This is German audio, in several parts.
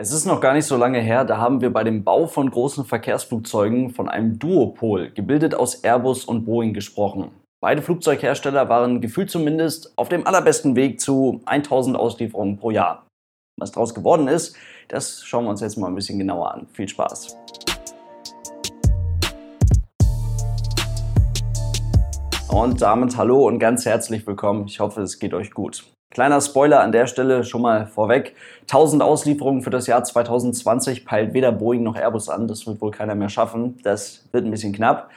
Es ist noch gar nicht so lange her, da haben wir bei dem Bau von großen Verkehrsflugzeugen von einem Duopol, gebildet aus Airbus und Boeing, gesprochen. Beide Flugzeughersteller waren gefühlt zumindest auf dem allerbesten Weg zu 1000 Auslieferungen pro Jahr. Was daraus geworden ist, das schauen wir uns jetzt mal ein bisschen genauer an. Viel Spaß! Und damit hallo und ganz herzlich willkommen. Ich hoffe, es geht euch gut. Kleiner Spoiler an der Stelle schon mal vorweg. 1000 Auslieferungen für das Jahr 2020 peilt weder Boeing noch Airbus an. Das wird wohl keiner mehr schaffen. Das wird ein bisschen knapp.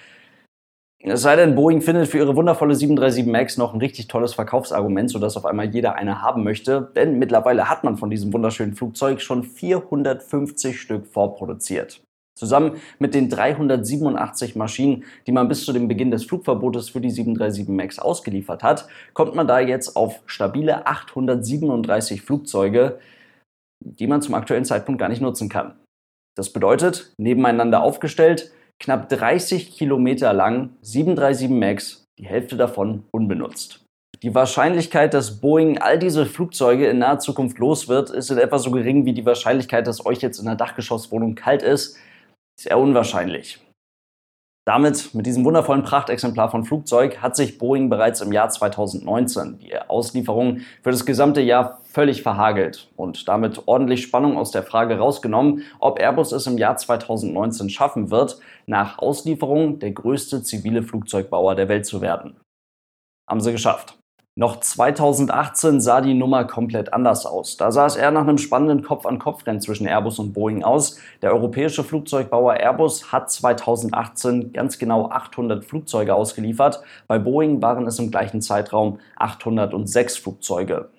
Es sei denn, Boeing findet für ihre wundervolle 737 MAX noch ein richtig tolles Verkaufsargument, sodass auf einmal jeder eine haben möchte. Denn mittlerweile hat man von diesem wunderschönen Flugzeug schon 450 Stück vorproduziert. Zusammen mit den 387 Maschinen, die man bis zu dem Beginn des Flugverbotes für die 737 MAX ausgeliefert hat, kommt man da jetzt auf stabile 837 Flugzeuge, die man zum aktuellen Zeitpunkt gar nicht nutzen kann. Das bedeutet, nebeneinander aufgestellt, knapp 30 Kilometer lang 737 MAX, die Hälfte davon unbenutzt. Die Wahrscheinlichkeit, dass Boeing all diese Flugzeuge in naher Zukunft los wird, ist in etwa so gering wie die Wahrscheinlichkeit, dass euch jetzt in der Dachgeschosswohnung kalt ist, sehr unwahrscheinlich. Damit, mit diesem wundervollen Prachtexemplar von Flugzeug, hat sich Boeing bereits im Jahr 2019 die Auslieferung für das gesamte Jahr völlig verhagelt und damit ordentlich Spannung aus der Frage rausgenommen, ob Airbus es im Jahr 2019 schaffen wird, nach Auslieferung der größte zivile Flugzeugbauer der Welt zu werden. Haben sie geschafft. Noch 2018 sah die Nummer komplett anders aus. Da sah es eher nach einem spannenden Kopf-an-Kopf-Rennen zwischen Airbus und Boeing aus. Der europäische Flugzeugbauer Airbus hat 2018 ganz genau 800 Flugzeuge ausgeliefert. Bei Boeing waren es im gleichen Zeitraum 806 Flugzeuge.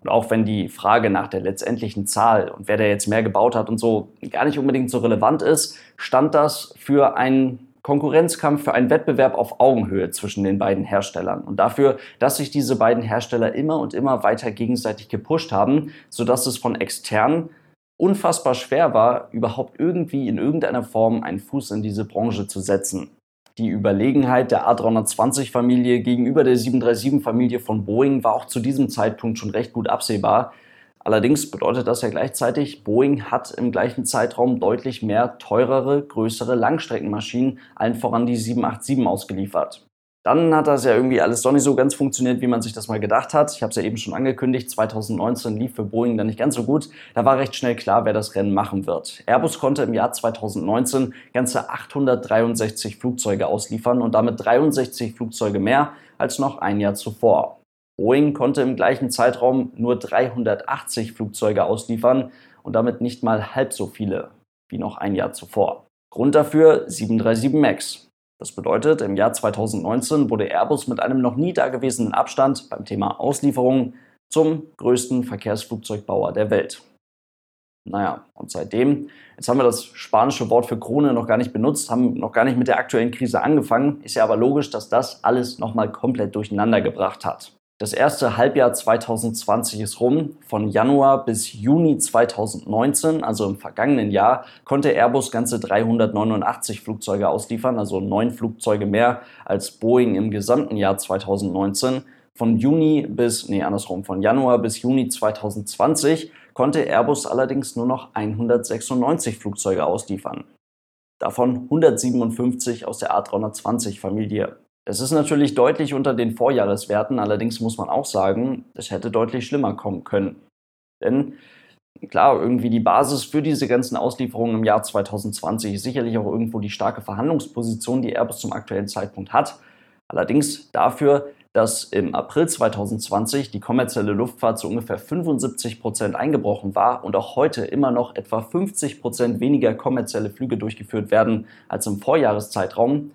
Und auch wenn die Frage nach der letztendlichen Zahl und wer da jetzt mehr gebaut hat und so gar nicht unbedingt so relevant ist, stand das für einen Konkurrenzkampf für einen Wettbewerb auf Augenhöhe zwischen den beiden Herstellern und dafür, dass sich diese beiden Hersteller immer und immer weiter gegenseitig gepusht haben, sodass es von extern unfassbar schwer war, überhaupt irgendwie in irgendeiner Form einen Fuß in diese Branche zu setzen. Die Überlegenheit der A320-Familie gegenüber der 737-Familie von Boeing war auch zu diesem Zeitpunkt schon recht gut absehbar, Allerdings bedeutet das ja gleichzeitig, Boeing hat im gleichen Zeitraum deutlich mehr teurere, größere Langstreckenmaschinen, allen voran die 787 ausgeliefert. Dann hat das ja irgendwie alles doch nicht so ganz funktioniert, wie man sich das mal gedacht hat. Ich habe es ja eben schon angekündigt, 2019 lief für Boeing dann nicht ganz so gut. Da war recht schnell klar, wer das Rennen machen wird. Airbus konnte im Jahr 2019 ganze 863 Flugzeuge ausliefern und damit 63 Flugzeuge mehr als noch ein Jahr zuvor. Boeing konnte im gleichen Zeitraum nur 380 Flugzeuge ausliefern und damit nicht mal halb so viele wie noch ein Jahr zuvor. Grund dafür 737 MAX. Das bedeutet, im Jahr 2019 wurde Airbus mit einem noch nie dagewesenen Abstand beim Thema Auslieferung zum größten Verkehrsflugzeugbauer der Welt. Naja, und seitdem, jetzt haben wir das spanische Wort für Krone noch gar nicht benutzt, haben noch gar nicht mit der aktuellen Krise angefangen, ist ja aber logisch, dass das alles nochmal komplett durcheinander gebracht hat. Das erste Halbjahr 2020 ist rum. Von Januar bis Juni 2019, also im vergangenen Jahr, konnte Airbus ganze 389 Flugzeuge ausliefern, also neun Flugzeuge mehr als Boeing im gesamten Jahr 2019. Von Juni bis, nee, andersrum, von Januar bis Juni 2020 konnte Airbus allerdings nur noch 196 Flugzeuge ausliefern. Davon 157 aus der A320-Familie. Das ist natürlich deutlich unter den Vorjahreswerten, allerdings muss man auch sagen, es hätte deutlich schlimmer kommen können. Denn klar, irgendwie die Basis für diese ganzen Auslieferungen im Jahr 2020 ist sicherlich auch irgendwo die starke Verhandlungsposition, die Airbus zum aktuellen Zeitpunkt hat. Allerdings dafür, dass im April 2020 die kommerzielle Luftfahrt zu ungefähr 75 Prozent eingebrochen war und auch heute immer noch etwa 50 Prozent weniger kommerzielle Flüge durchgeführt werden als im Vorjahreszeitraum,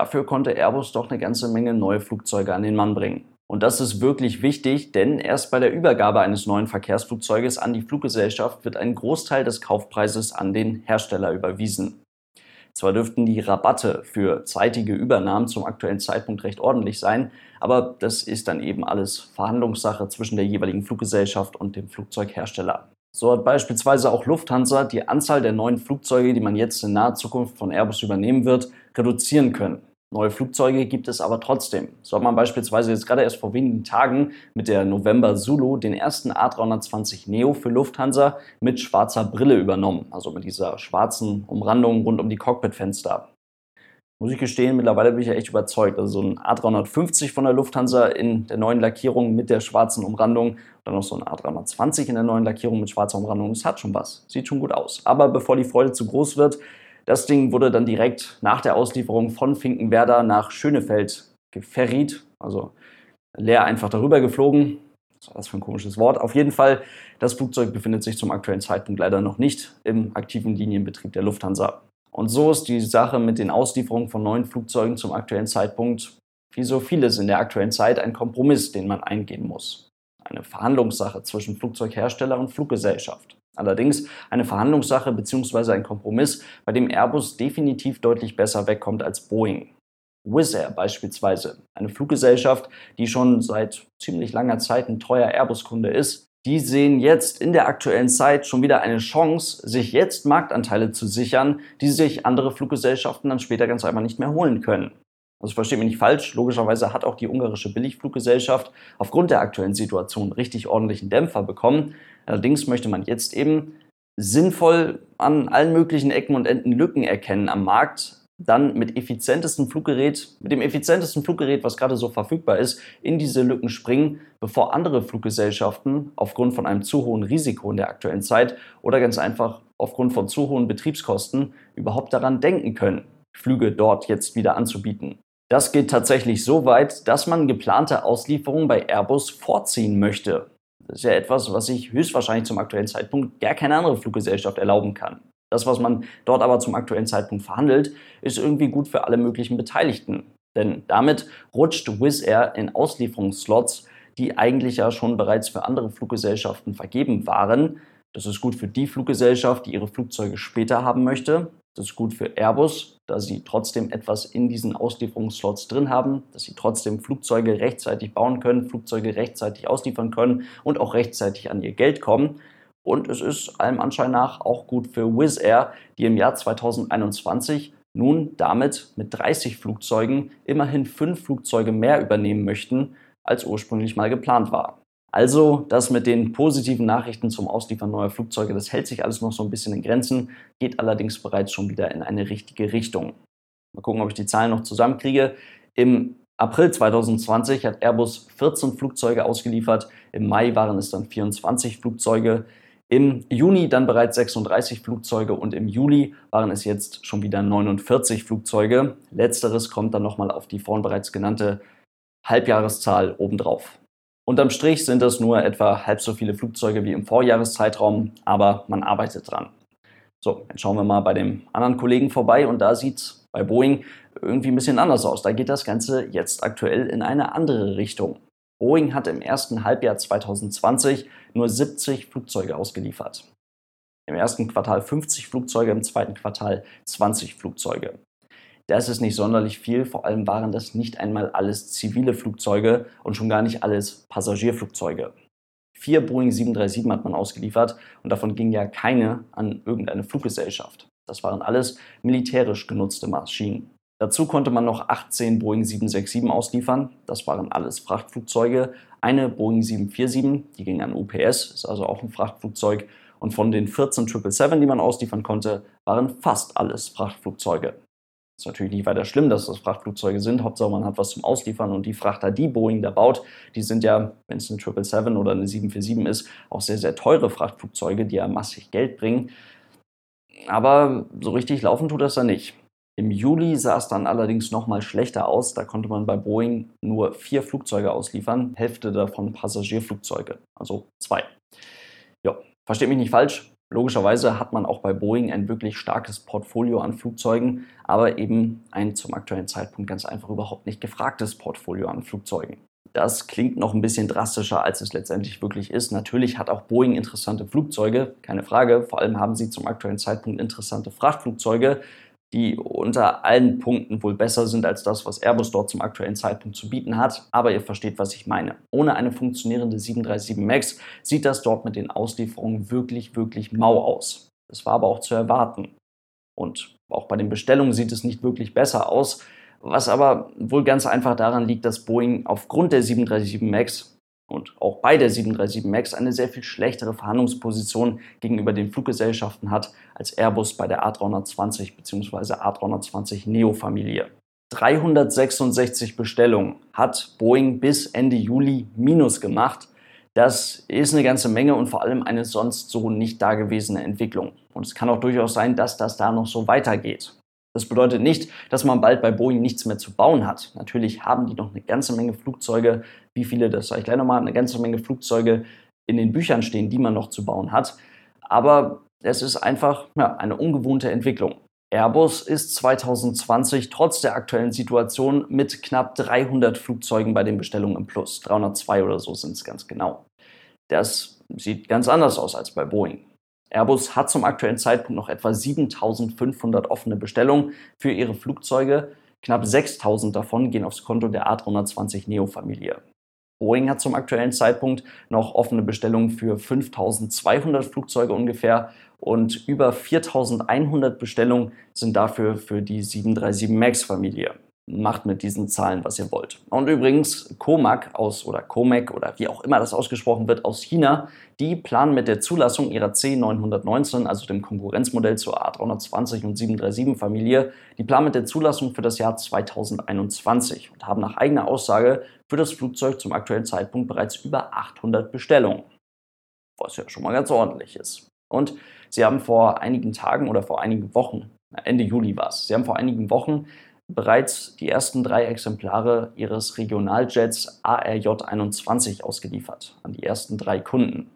Dafür konnte Airbus doch eine ganze Menge neue Flugzeuge an den Mann bringen. Und das ist wirklich wichtig, denn erst bei der Übergabe eines neuen Verkehrsflugzeuges an die Fluggesellschaft wird ein Großteil des Kaufpreises an den Hersteller überwiesen. Zwar dürften die Rabatte für zeitige Übernahmen zum aktuellen Zeitpunkt recht ordentlich sein, aber das ist dann eben alles Verhandlungssache zwischen der jeweiligen Fluggesellschaft und dem Flugzeughersteller. So hat beispielsweise auch Lufthansa die Anzahl der neuen Flugzeuge, die man jetzt in naher Zukunft von Airbus übernehmen wird, reduzieren können. Neue Flugzeuge gibt es aber trotzdem. So hat man beispielsweise jetzt gerade erst vor wenigen Tagen mit der November Zulu den ersten A320 Neo für Lufthansa mit schwarzer Brille übernommen, also mit dieser schwarzen Umrandung rund um die Cockpitfenster. Muss ich gestehen, mittlerweile bin ich ja echt überzeugt. Also so ein A350 von der Lufthansa in der neuen Lackierung mit der schwarzen Umrandung, dann noch so ein A320 in der neuen Lackierung mit schwarzer Umrandung, das hat schon was. Sieht schon gut aus. Aber bevor die Freude zu groß wird, das Ding wurde dann direkt nach der Auslieferung von Finkenwerder nach Schönefeld geferried, also leer einfach darüber geflogen. Was war das für ein komisches Wort? Auf jeden Fall, das Flugzeug befindet sich zum aktuellen Zeitpunkt leider noch nicht im aktiven Linienbetrieb der Lufthansa. Und so ist die Sache mit den Auslieferungen von neuen Flugzeugen zum aktuellen Zeitpunkt, wie so vieles in der aktuellen Zeit, ein Kompromiss, den man eingehen muss. Eine Verhandlungssache zwischen Flugzeughersteller und Fluggesellschaft. Allerdings eine Verhandlungssache bzw. ein Kompromiss, bei dem Airbus definitiv deutlich besser wegkommt als Boeing. Wizz Air beispielsweise, eine Fluggesellschaft, die schon seit ziemlich langer Zeit ein treuer Airbus-Kunde ist, die sehen jetzt in der aktuellen Zeit schon wieder eine Chance, sich jetzt Marktanteile zu sichern, die sich andere Fluggesellschaften dann später ganz einfach nicht mehr holen können. Also versteht mich nicht falsch, logischerweise hat auch die ungarische Billigfluggesellschaft aufgrund der aktuellen Situation richtig ordentlichen Dämpfer bekommen. Allerdings möchte man jetzt eben sinnvoll an allen möglichen Ecken und Enden Lücken erkennen am Markt, dann mit effizientesten Fluggerät, mit dem effizientesten Fluggerät, was gerade so verfügbar ist, in diese Lücken springen, bevor andere Fluggesellschaften aufgrund von einem zu hohen Risiko in der aktuellen Zeit oder ganz einfach aufgrund von zu hohen Betriebskosten überhaupt daran denken können, Flüge dort jetzt wieder anzubieten. Das geht tatsächlich so weit, dass man geplante Auslieferungen bei Airbus vorziehen möchte. Das ist ja etwas, was sich höchstwahrscheinlich zum aktuellen Zeitpunkt gar keine andere Fluggesellschaft erlauben kann. Das, was man dort aber zum aktuellen Zeitpunkt verhandelt, ist irgendwie gut für alle möglichen Beteiligten. Denn damit rutscht Wizz Air in Auslieferungsslots, die eigentlich ja schon bereits für andere Fluggesellschaften vergeben waren. Das ist gut für die Fluggesellschaft, die ihre Flugzeuge später haben möchte. Das ist gut für Airbus, da sie trotzdem etwas in diesen Auslieferungsslots drin haben, dass sie trotzdem Flugzeuge rechtzeitig bauen können, Flugzeuge rechtzeitig ausliefern können und auch rechtzeitig an ihr Geld kommen. Und es ist allem Anschein nach auch gut für Wizz Air, die im Jahr 2021 nun damit mit 30 Flugzeugen immerhin fünf Flugzeuge mehr übernehmen möchten, als ursprünglich mal geplant war. Also, das mit den positiven Nachrichten zum Ausliefern neuer Flugzeuge, das hält sich alles noch so ein bisschen in Grenzen, geht allerdings bereits schon wieder in eine richtige Richtung. Mal gucken, ob ich die Zahlen noch zusammenkriege. Im April 2020 hat Airbus 14 Flugzeuge ausgeliefert, im Mai waren es dann 24 Flugzeuge, im Juni dann bereits 36 Flugzeuge und im Juli waren es jetzt schon wieder 49 Flugzeuge. Letzteres kommt dann nochmal auf die vorhin bereits genannte Halbjahreszahl obendrauf. Unterm Strich sind es nur etwa halb so viele Flugzeuge wie im Vorjahreszeitraum, aber man arbeitet dran. So, jetzt schauen wir mal bei dem anderen Kollegen vorbei und da sieht es bei Boeing irgendwie ein bisschen anders aus. Da geht das Ganze jetzt aktuell in eine andere Richtung. Boeing hat im ersten Halbjahr 2020 nur 70 Flugzeuge ausgeliefert. Im ersten Quartal 50 Flugzeuge, im zweiten Quartal 20 Flugzeuge. Das ist nicht sonderlich viel, vor allem waren das nicht einmal alles zivile Flugzeuge und schon gar nicht alles Passagierflugzeuge. Vier Boeing 737 hat man ausgeliefert und davon ging ja keine an irgendeine Fluggesellschaft. Das waren alles militärisch genutzte Maschinen. Dazu konnte man noch 18 Boeing 767 ausliefern. Das waren alles Frachtflugzeuge. Eine Boeing 747, die ging an UPS, ist also auch ein Frachtflugzeug. Und von den 14 777, die man ausliefern konnte, waren fast alles Frachtflugzeuge. Ist natürlich nicht weiter schlimm, dass das Frachtflugzeuge sind. Hauptsache, man hat was zum Ausliefern und die Frachter, die Boeing da baut, die sind ja, wenn es eine 777 oder eine 747 ist, auch sehr, sehr teure Frachtflugzeuge, die ja massig Geld bringen. Aber so richtig laufen tut das da nicht. Im Juli sah es dann allerdings nochmal schlechter aus. Da konnte man bei Boeing nur vier Flugzeuge ausliefern, Hälfte davon Passagierflugzeuge, also zwei. Ja, versteht mich nicht falsch. Logischerweise hat man auch bei Boeing ein wirklich starkes Portfolio an Flugzeugen, aber eben ein zum aktuellen Zeitpunkt ganz einfach überhaupt nicht gefragtes Portfolio an Flugzeugen. Das klingt noch ein bisschen drastischer, als es letztendlich wirklich ist. Natürlich hat auch Boeing interessante Flugzeuge, keine Frage. Vor allem haben sie zum aktuellen Zeitpunkt interessante Frachtflugzeuge die unter allen Punkten wohl besser sind als das, was Airbus dort zum aktuellen Zeitpunkt zu bieten hat. Aber ihr versteht, was ich meine. Ohne eine funktionierende 737 MAX sieht das dort mit den Auslieferungen wirklich, wirklich mau aus. Das war aber auch zu erwarten. Und auch bei den Bestellungen sieht es nicht wirklich besser aus, Was aber wohl ganz einfach daran liegt, dass Boeing aufgrund der 737 MAX und auch bei der 737 MAX eine sehr viel schlechtere Verhandlungsposition gegenüber den Fluggesellschaften hat als Airbus bei der A320 bzw. A320 Neo-Familie. 366 Bestellungen hat Boeing bis Ende Juli minus gemacht. Das ist eine ganze Menge und vor allem eine sonst so nicht dagewesene Entwicklung. Und es kann auch durchaus sein, dass das da noch so weitergeht. Das bedeutet nicht, dass man bald bei Boeing nichts mehr zu bauen hat. Natürlich haben die noch eine ganze Menge Flugzeuge, wie viele, das sage ich gleich nochmal, eine ganze Menge Flugzeuge in den Büchern stehen, die man noch zu bauen hat. Aber es ist einfach ja, eine ungewohnte Entwicklung. Airbus ist 2020 trotz der aktuellen Situation mit knapp 300 Flugzeugen bei den Bestellungen im Plus. 302 oder so sind es ganz genau. Das sieht ganz anders aus als bei Boeing. Airbus hat zum aktuellen Zeitpunkt noch etwa 7500 offene Bestellungen für ihre Flugzeuge. Knapp 6000 davon gehen aufs Konto der A320 Neo-Familie. Boeing hat zum aktuellen Zeitpunkt noch offene Bestellungen für 5200 Flugzeuge ungefähr und über 4100 Bestellungen sind dafür für die 737 MAX-Familie macht mit diesen Zahlen, was ihr wollt. Und übrigens, Comac aus oder Comac oder wie auch immer das ausgesprochen wird aus China, die planen mit der Zulassung ihrer C919, also dem Konkurrenzmodell zur A320 und 737 Familie, die planen mit der Zulassung für das Jahr 2021 und haben nach eigener Aussage für das Flugzeug zum aktuellen Zeitpunkt bereits über 800 Bestellungen. Was ja schon mal ganz ordentlich ist. Und sie haben vor einigen Tagen oder vor einigen Wochen, Ende Juli war es, sie haben vor einigen Wochen bereits die ersten drei Exemplare ihres Regionaljets ARJ21 ausgeliefert an die ersten drei Kunden.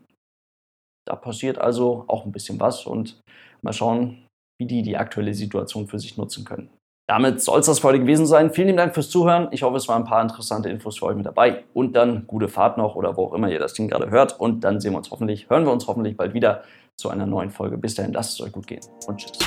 Da passiert also auch ein bisschen was und mal schauen, wie die die aktuelle Situation für sich nutzen können. Damit soll es das für heute gewesen sein. Vielen lieben Dank fürs Zuhören. Ich hoffe, es waren ein paar interessante Infos für euch mit dabei. Und dann gute Fahrt noch oder wo auch immer ihr das Ding gerade hört. Und dann sehen wir uns hoffentlich, hören wir uns hoffentlich bald wieder zu einer neuen Folge. Bis dahin, lasst es euch gut gehen und tschüss.